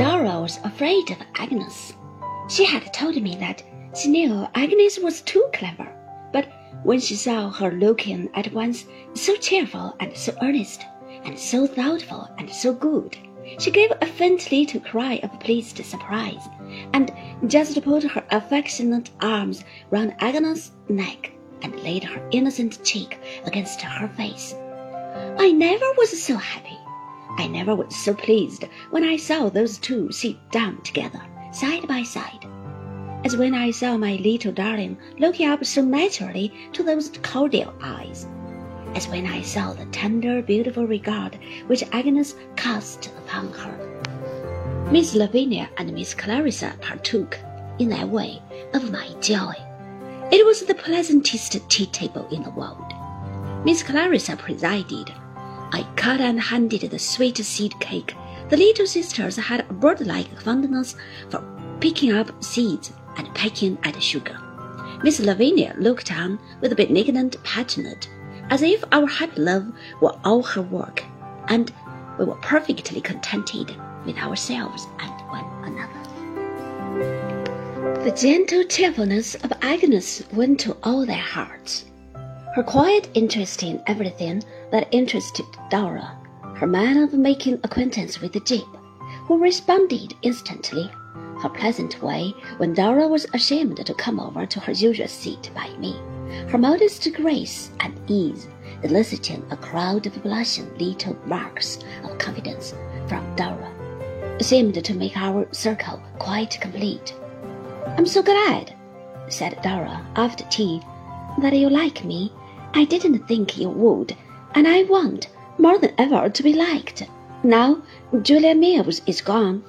Dora was afraid of Agnes. She had told me that she knew Agnes was too clever, but when she saw her looking at once so cheerful and so earnest, and so thoughtful and so good, she gave a faint little cry of pleased surprise, and just put her affectionate arms round Agnes' neck and laid her innocent cheek against her face. I never was so happy. I never was so pleased when I saw those two sit down together, side by side, as when I saw my little darling looking up so naturally to those cordial eyes, as when I saw the tender, beautiful regard which Agnes cast upon her. Miss Lavinia and Miss Clarissa partook, in their way, of my joy. It was the pleasantest tea table in the world. Miss Clarissa presided. I cut and handed the sweet seed cake. The little sisters had a bird-like fondness for picking up seeds and pecking at sugar. Miss Lavinia looked on with a benignant patronage, as if our happy love were all her work, and we were perfectly contented with ourselves and one another. The gentle cheerfulness of Agnes went to all their hearts. Her quiet interest in everything that interested Dora, her manner of making acquaintance with the Jip, who responded instantly, her pleasant way when Dora was ashamed to come over to her usual seat by me, her modest grace and ease, eliciting a crowd of blushing little marks of confidence from Dora, seemed to make our circle quite complete. I'm so glad, said Dora after tea, that you like me I didn't think you would, and I want more than ever to be liked. Now Julia Mills is gone.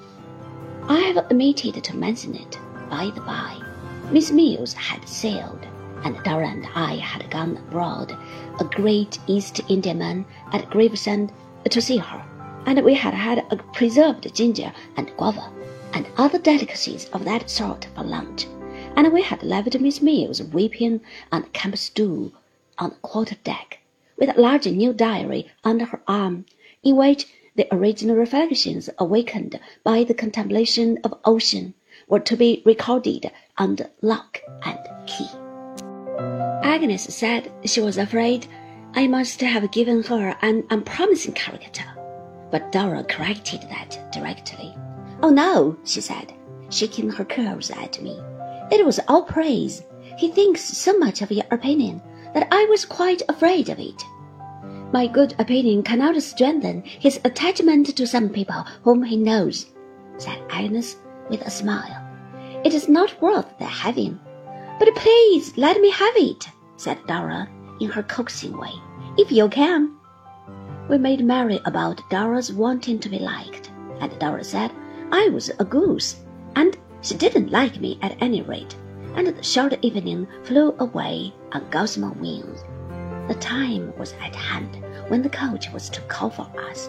I have omitted to mention it, by the by. Miss Mills had sailed, and Dora and I had gone abroad, a great East Indiaman at Gravesend to see her, and we had had a preserved ginger and guava, and other delicacies of that sort for lunch, and we had left Miss Mills weeping on camp stool on the quarter deck, with a large new diary under her arm, in which the original reflections awakened by the contemplation of ocean were to be recorded under lock and key. Agnes said she was afraid I must have given her an unpromising character, but Dora corrected that directly. Oh no, she said, shaking her curls at me. It was all praise. He thinks so much of your opinion that I was quite afraid of it. My good opinion cannot strengthen his attachment to some people whom he knows, said Agnes with a smile. It is not worth the having. But please let me have it, said Dora in her coaxing way, if you can. We made merry about Dora's wanting to be liked, and Dora said I was a goose, and she didn't like me at any rate and the short evening flew away on gossamer wings. The time was at hand when the coach was to call for us.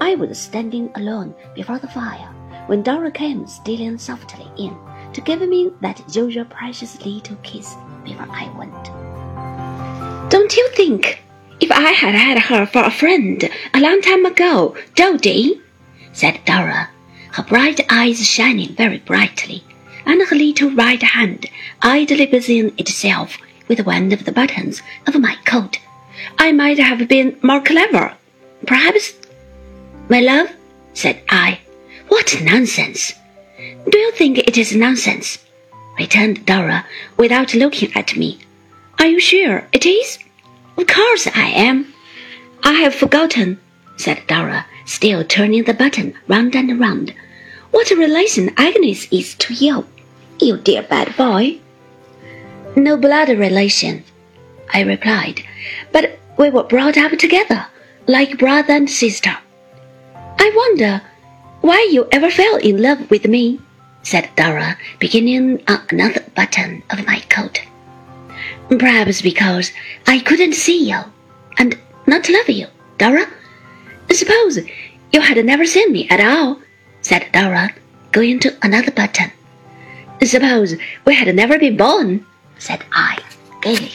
I was standing alone before the fire when Dora came stealing softly in to give me that usual precious little kiss before I went. Don't you think, if I had had her for a friend a long time ago, Doady, said Dora, her bright eyes shining very brightly, and her little right hand idly busying itself with one of the buttons of my coat. I might have been more clever. Perhaps. My love, said I. What nonsense! Do you think it is nonsense? returned Dora without looking at me. Are you sure it is? Of course I am. I have forgotten, said Dora, still turning the button round and round, what a relation Agnes is to you. You dear bad boy. No blood relation, I replied, but we were brought up together, like brother and sister. I wonder why you ever fell in love with me, said Dora, beginning on another button of my coat. Perhaps because I couldn't see you and not love you, Dora. Suppose you had never seen me at all, said Dora, going to another button. Suppose we had never been born, said I gaily.